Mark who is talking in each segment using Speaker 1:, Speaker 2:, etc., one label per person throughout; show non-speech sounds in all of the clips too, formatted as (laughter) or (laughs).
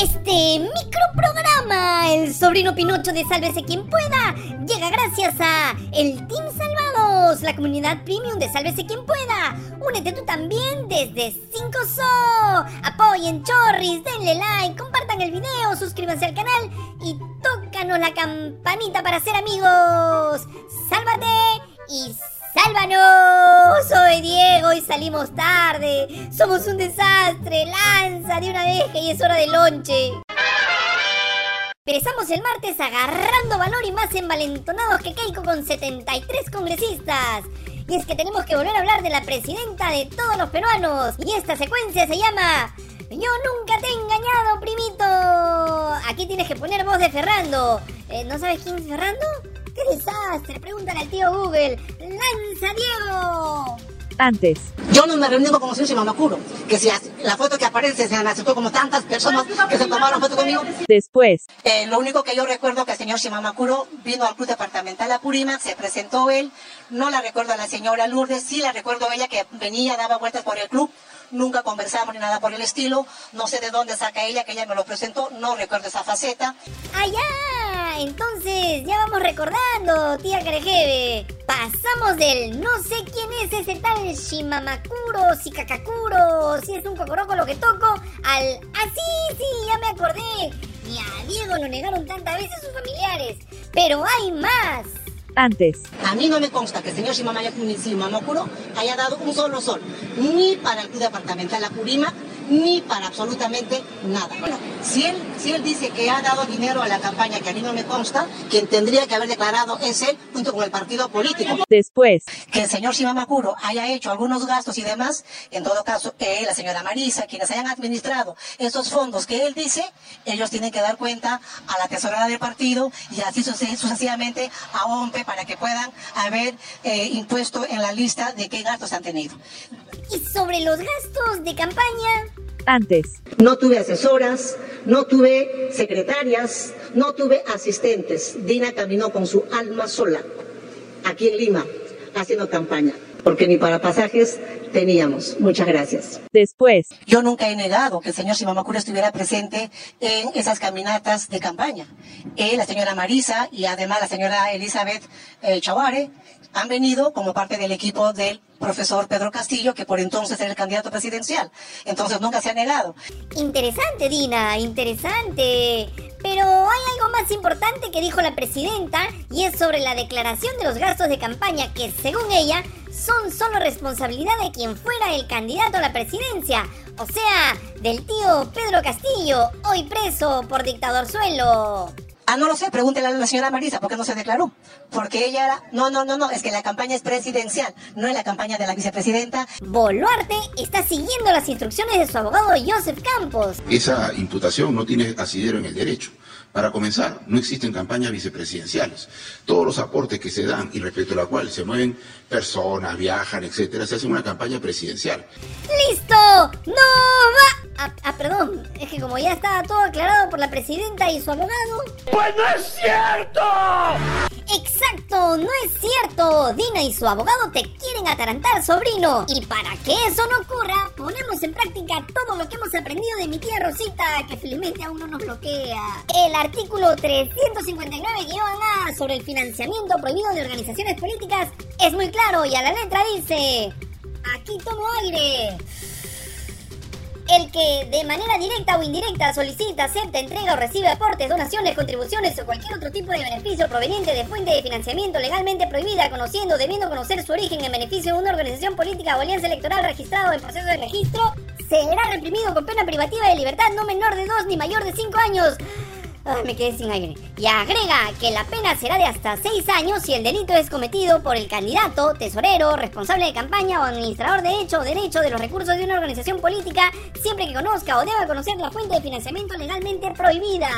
Speaker 1: Este microprograma, el sobrino Pinocho de Sálvese quien pueda, llega gracias a el Team Salvados, la comunidad premium de Sálvese quien pueda. Únete tú también desde 5SO. Apoyen Chorris, denle like, compartan el video, suscríbanse al canal y tócanos la campanita para ser amigos. Sálvate y ¡Sálvanos! Soy Diego y salimos tarde. Somos un desastre. Lanza de una vez que ya es hora de lonche. Empezamos el martes agarrando valor y más envalentonados que Keiko con 73 congresistas. Y es que tenemos que volver a hablar de la presidenta de todos los peruanos. Y esta secuencia se llama Yo nunca te he engañado, primito. Aquí tienes que poner voz de Ferrando. Eh, ¿No sabes quién es Ferrando? ¡Qué desastre! Pregúntale al tío Google. ¡Lanza, Diego!
Speaker 2: Antes.
Speaker 3: Yo no me reuní con el señor Shimamakuro, que si la foto que aparece se aceptó como tantas personas que se tomaron foto conmigo.
Speaker 2: Después.
Speaker 3: Eh, lo único que yo recuerdo que el señor Shimamakuro vino al club departamental Apurímac, se presentó él, no la recuerdo a la señora Lourdes, sí la recuerdo a ella que venía, daba vueltas por el club, nunca conversamos ni nada por el estilo, no sé de dónde saca ella, que ella me lo presentó, no recuerdo esa faceta.
Speaker 1: ¡Allá! Entonces, ya vamos recordando, tía Carejeve. Pasamos del no sé quién es ese tal Shimamakuro, Sikakakuro, si es un cocoroco lo que toco, al. ¡Ah, sí, sí! Ya me acordé. Y a Diego lo negaron tantas veces sus familiares. Pero hay más.
Speaker 2: Antes.
Speaker 3: A mí no me consta que el señor Shimamakuro haya dado un solo sol, ni para el club departamental Apurímac, ni para absolutamente nada. si él, si él dice que ha dado dinero a la campaña, que a mí no me consta, quien tendría que haber declarado es él junto con el partido político.
Speaker 2: Después.
Speaker 3: Que el señor Shimamakuro haya hecho algunos gastos y demás, en todo caso, él, la señora Marisa, quienes hayan administrado esos fondos que él dice, ellos tienen que dar cuenta a la tesorera del partido y así sucesivamente a OMPE para que puedan haber eh, impuesto en la lista de qué gastos han tenido.
Speaker 1: Y sobre los gastos de campaña,
Speaker 2: antes.
Speaker 3: No tuve asesoras, no tuve secretarias, no tuve asistentes. Dina caminó con su alma sola, aquí en Lima, haciendo campaña, porque ni para pasajes teníamos. Muchas gracias.
Speaker 2: Después.
Speaker 3: Yo nunca he negado que el señor Shimamakura estuviera presente en esas caminatas de campaña. Él, la señora Marisa y además la señora Elizabeth eh, han venido como parte del equipo del profesor Pedro Castillo, que por entonces era el candidato presidencial. Entonces nunca se ha negado.
Speaker 1: Interesante, Dina, interesante. Pero hay algo más importante que dijo la presidenta y es sobre la declaración de los gastos de campaña que, según ella, son solo responsabilidad de quien fuera el candidato a la presidencia. O sea, del tío Pedro Castillo, hoy preso por dictador suelo.
Speaker 3: Ah, no lo sé, pregúntele a la señora Marisa, ¿por qué no se declaró? Porque ella era... No, no, no, no, es que la campaña es presidencial, no es la campaña de la vicepresidenta.
Speaker 1: Boluarte está siguiendo las instrucciones de su abogado Joseph Campos.
Speaker 4: Esa imputación no tiene asidero en el derecho. Para comenzar, no existen campañas vicepresidenciales. Todos los aportes que se dan y respecto a la cual se mueven personas, viajan, etcétera, se hace una campaña presidencial.
Speaker 1: ¡Listo! ¡No va! Ah, ah, perdón, es que como ya estaba todo aclarado por la presidenta y su abogado.
Speaker 5: ¡Pues no es cierto!
Speaker 1: Exacto, no es cierto. Dina y su abogado te quieren atarantar, sobrino. Y para que eso no ocurra, ponemos en práctica todo lo que hemos aprendido de mi tía Rosita, que felizmente aún no nos bloquea. El artículo 359-A sobre el financiamiento prohibido de organizaciones políticas es muy claro y a la letra dice... Aquí tomo aire. El que de manera directa o indirecta solicita, acepta, entrega o recibe aportes, donaciones, contribuciones o cualquier otro tipo de beneficio proveniente de fuente de financiamiento legalmente prohibida, conociendo o debiendo conocer su origen en beneficio de una organización política o alianza electoral registrado en proceso de registro, será reprimido con pena privativa de libertad no menor de dos ni mayor de cinco años. Me quedé sin aire. Y agrega que la pena será de hasta 6 años si el delito es cometido por el candidato, tesorero, responsable de campaña o administrador de hecho o derecho de los recursos de una organización política, siempre que conozca o deba conocer la fuente de financiamiento legalmente prohibida.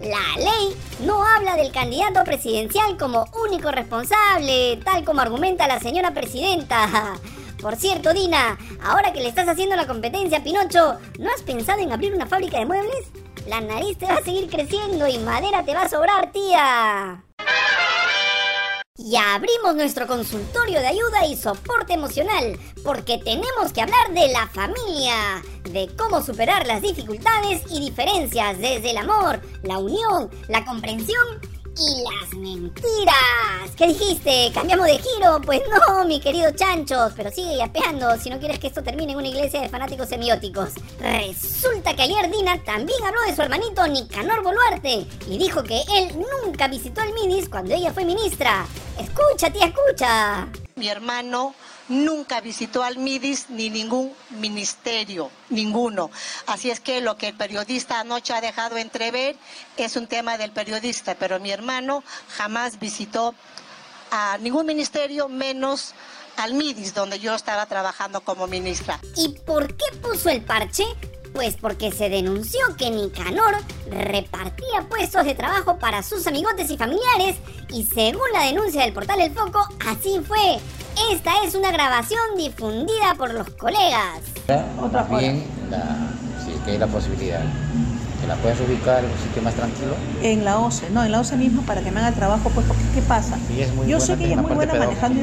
Speaker 1: La ley no habla del candidato presidencial como único responsable, tal como argumenta la señora presidenta. Por cierto, Dina, ahora que le estás haciendo la competencia a Pinocho, ¿no has pensado en abrir una fábrica de muebles? La nariz te va a seguir creciendo y madera te va a sobrar, tía. Y abrimos nuestro consultorio de ayuda y soporte emocional, porque tenemos que hablar de la familia, de cómo superar las dificultades y diferencias desde el amor, la unión, la comprensión y las mentiras. ¿Qué dijiste? ¿Cambiamos de giro? Pues no, mi querido Chanchos, pero sigue yapeando si no quieres que esto termine en una iglesia de fanáticos semióticos. Resulta que ayer Dina también habló de su hermanito Nicanor Boluarte y dijo que él nunca visitó el Minis cuando ella fue ministra. Escucha, tía, escucha.
Speaker 3: Mi hermano nunca visitó al MIDIS ni ningún ministerio, ninguno. Así es que lo que el periodista anoche ha dejado entrever es un tema del periodista, pero mi hermano jamás visitó a ningún ministerio, menos al MIDIS, donde yo estaba trabajando como ministra.
Speaker 1: ¿Y por qué puso el parche? Pues porque se denunció que Nicanor repartía puestos de trabajo para sus amigotes y familiares y según la denuncia del portal El Foco, así fue. Esta es una grabación difundida por los colegas.
Speaker 6: Otra bien, la, si es que hay la posibilidad, que la puedas ubicar en un sitio más tranquilo.
Speaker 7: En la OCE, no, en la OCE mismo para que me haga el trabajo, pues porque ¿qué pasa?
Speaker 6: Ella es muy
Speaker 7: Yo
Speaker 6: buena
Speaker 7: sé que ella es muy buena manejando,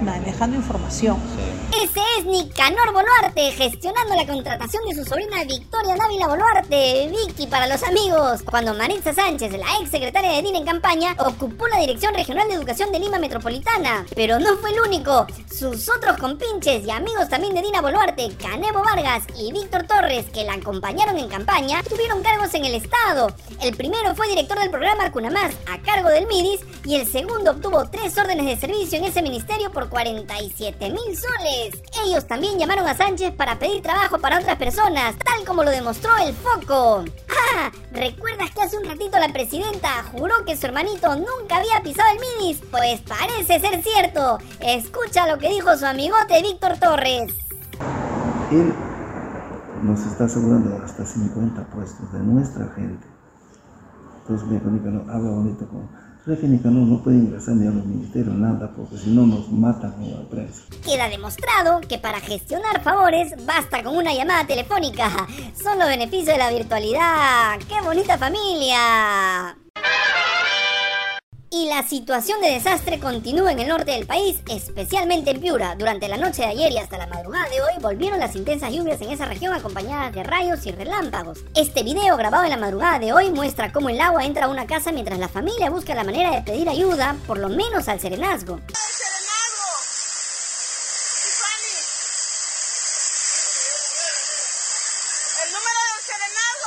Speaker 7: manejando información.
Speaker 6: Sí.
Speaker 1: Ese es Nicanor Boluarte gestionando la contratación de su sobrina Victoria Dávila Boluarte, Vicky para los amigos, cuando Maritza Sánchez, la ex secretaria de DIN en campaña, ocupó la Dirección Regional de Educación de Lima Metropolitana. Pero no fue el único, sus otros compinches y amigos también de Dina Boluarte, Canebo Vargas y Víctor Torres, que la acompañaron en campaña, tuvieron cargos en el Estado. El primero fue director del programa Cunamás, a cargo del MIDIS, y el segundo obtuvo tres órdenes de servicio en ese ministerio por 47 mil soles. Ellos también llamaron a Sánchez para pedir trabajo para otras personas, tal como lo demostró el Foco. (laughs) Ah, ¿recuerdas que hace un ratito la presidenta juró que su hermanito nunca había pisado el MIDIS? Pues parece ser cierto. Escucha lo que dijo su amigote Víctor Torres.
Speaker 8: Nos está asegurando hasta 50 puestos de nuestra gente. Entonces, mira, Nicanor habla bonito con... ¿Sabes que Nicanor no puede ingresar ni a los ministerios, nada, porque si no nos matan con la prensa.
Speaker 1: Queda demostrado que para gestionar favores basta con una llamada telefónica. Son los beneficios de la virtualidad. ¡Qué bonita familia! Y la situación de desastre continúa en el norte del país, especialmente en Piura. Durante la noche de ayer y hasta la madrugada de hoy volvieron las intensas lluvias en esa región acompañadas de rayos y relámpagos. Este video grabado en la madrugada de hoy muestra cómo el agua entra a una casa mientras la familia busca la manera de pedir ayuda, por lo menos al serenazgo.
Speaker 9: El número del serenazgo,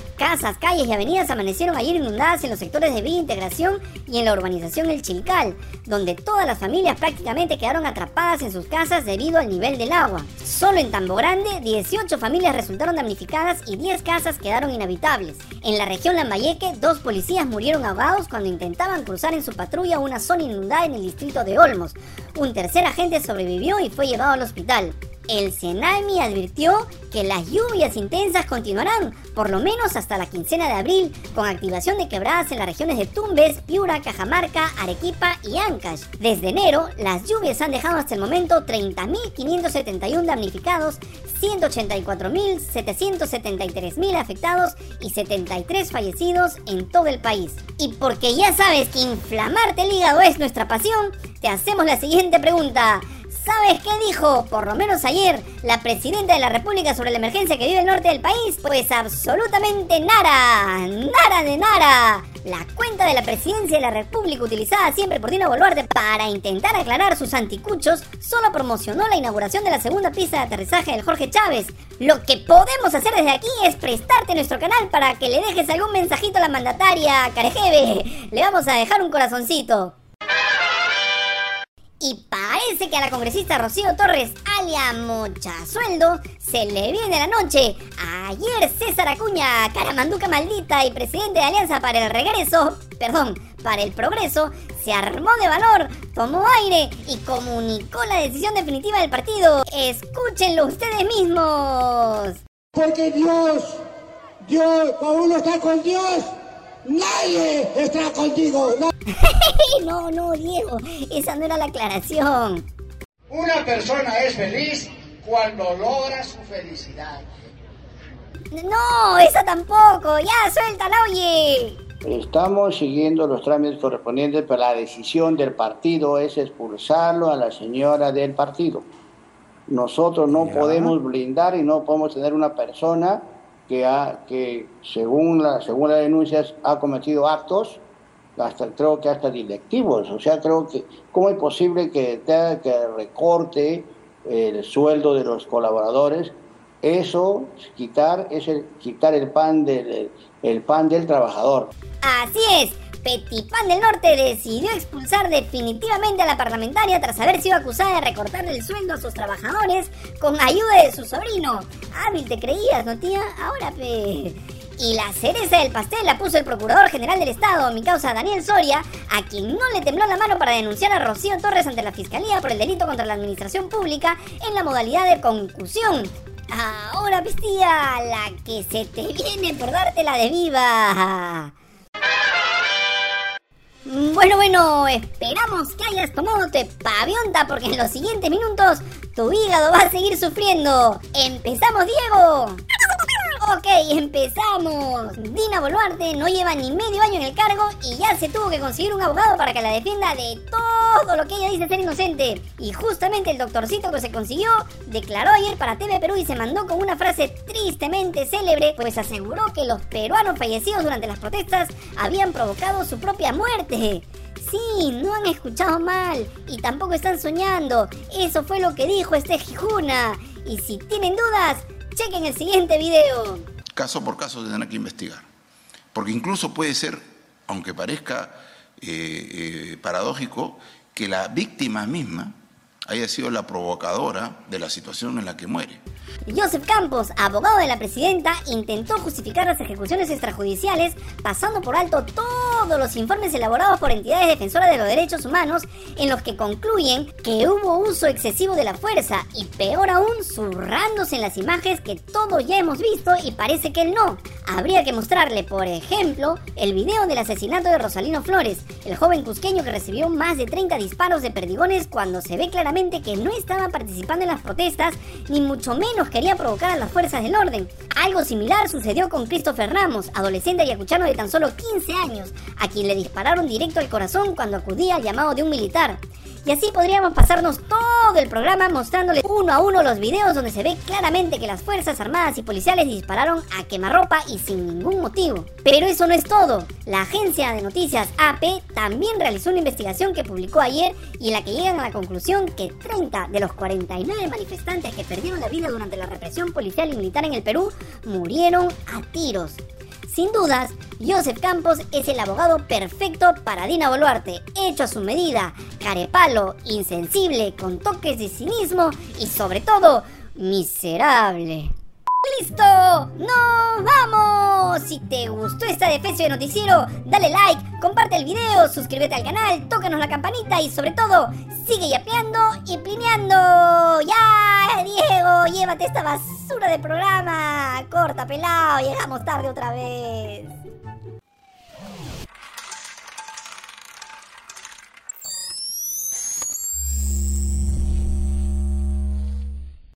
Speaker 9: Pifani.
Speaker 1: Casas, calles y avenidas amanecieron ayer inundadas en los sectores de Villa Integración y en la urbanización El Chilcal, donde todas las familias prácticamente quedaron atrapadas en sus casas debido al nivel del agua. Solo en Tambo Grande, 18 familias resultaron damnificadas y 10 casas quedaron inhabitables. En la región Lambayeque, dos policías murieron ahogados cuando intentaban cruzar en su patrulla una zona inundada en el distrito de Olmos. Un tercer agente sobrevivió y fue llevado al hospital. El Senami advirtió que las lluvias intensas continuarán, por lo menos hasta la quincena de abril, con activación de quebradas en las regiones de Tumbes, Piura, Cajamarca, Arequipa y Ancash. Desde enero, las lluvias han dejado hasta el momento 30.571 damnificados, 184.773.000 afectados y 73 fallecidos en todo el país. Y porque ya sabes que inflamarte el hígado es nuestra pasión, te hacemos la siguiente pregunta. ¿Sabes qué dijo, por lo menos ayer, la presidenta de la República sobre la emergencia que vive el norte del país? Pues absolutamente nada, nada de nada. La cuenta de la presidencia de la República utilizada siempre por Dina Boluarte para intentar aclarar sus anticuchos solo promocionó la inauguración de la segunda pista de aterrizaje del Jorge Chávez. Lo que podemos hacer desde aquí es prestarte nuestro canal para que le dejes algún mensajito a la mandataria Carejeve. Le vamos a dejar un corazoncito. Y parece que a la congresista Rocío Torres, alia Mocha Sueldo, se le viene la noche. Ayer César Acuña, caramanduca maldita y presidente de Alianza para el Regreso, perdón, para el Progreso, se armó de valor, tomó aire y comunicó la decisión definitiva del partido. Escúchenlo ustedes mismos.
Speaker 5: Porque Dios, Dios, uno está con Dios, nadie estará contigo. No. (laughs)
Speaker 1: no, no, Diego, esa no era la aclaración.
Speaker 5: Una persona es feliz cuando logra su felicidad.
Speaker 1: No, esa tampoco, ya suéltala, oye.
Speaker 10: Estamos siguiendo los trámites correspondientes, pero la decisión del partido es expulsarlo a la señora del partido. Nosotros no podemos blindar y no podemos tener una persona que, ha, que según, la, según las denuncias ha cometido actos, hasta creo que hasta directivos. O sea, creo que, ¿cómo es posible que que recorte el sueldo de los colaboradores? Eso, quitar, es el, quitar el pan del, el pan del trabajador.
Speaker 1: Así es, Petipán del Norte decidió expulsar definitivamente a la parlamentaria tras haber sido acusada de recortarle el sueldo a sus trabajadores con ayuda de su sobrino. Hábil te creías, ¿no tía? Ahora pe... Y la cereza del pastel la puso el Procurador General del Estado, mi causa Daniel Soria, a quien no le tembló la mano para denunciar a Rocío Torres ante la Fiscalía por el delito contra la administración pública en la modalidad de concusión. Ahora, pistía, la que se te viene por dártela de viva. Bueno, bueno, esperamos que hayas tomado tu pavionta porque en los siguientes minutos tu hígado va a seguir sufriendo. ¡Empezamos, Diego! Ok, empezamos. Dina Boluarte no lleva ni medio año en el cargo y ya se tuvo que conseguir un abogado para que la defienda de todo lo que ella dice ser inocente. Y justamente el doctorcito que se consiguió declaró ayer para TV Perú y se mandó con una frase tristemente célebre, pues aseguró que los peruanos fallecidos durante las protestas habían provocado su propia muerte. Sí, no han escuchado mal y tampoco están soñando. Eso fue lo que dijo este Jijuna. Y si tienen dudas, chequen el siguiente video.
Speaker 4: Caso por caso se tendrá que investigar. Porque incluso puede ser, aunque parezca eh, eh, paradójico, que la víctima misma haya sido la provocadora de la situación en la que muere.
Speaker 1: Joseph Campos, abogado de la presidenta, intentó justificar las ejecuciones extrajudiciales pasando por alto todos los informes elaborados por entidades defensoras de los derechos humanos en los que concluyen que hubo uso excesivo de la fuerza y peor aún zurrándose en las imágenes que todos ya hemos visto y parece que él no. Habría que mostrarle, por ejemplo, el video del asesinato de Rosalino Flores, el joven cusqueño que recibió más de 30 disparos de perdigones cuando se ve claramente que no estaba participando en las protestas, ni mucho menos quería provocar a las fuerzas del orden. Algo similar sucedió con Christopher Ramos, adolescente ayacuchano de tan solo 15 años, a quien le dispararon directo al corazón cuando acudía al llamado de un militar. Y así podríamos pasarnos todo el programa mostrándole uno a uno los videos donde se ve claramente que las Fuerzas Armadas y Policiales dispararon a quemarropa y sin ningún motivo. Pero eso no es todo. La agencia de noticias AP también realizó una investigación que publicó ayer y en la que llegan a la conclusión que 30 de los 49 manifestantes que perdieron la vida durante la represión policial y militar en el Perú murieron a tiros. Sin dudas, Joseph Campos es el abogado perfecto para Dina Boluarte, hecho a su medida, carepalo, insensible, con toques de cinismo y sobre todo, miserable. ¡Listo! ¡Nos vamos! Si te gustó esta defensa de noticiero, dale like, comparte el video, suscríbete al canal, tócanos la campanita y sobre todo, sigue yapeando y pineando. ¡Ya, Diego! Llévate esta basura de programa. Corta, pelado, llegamos tarde otra vez.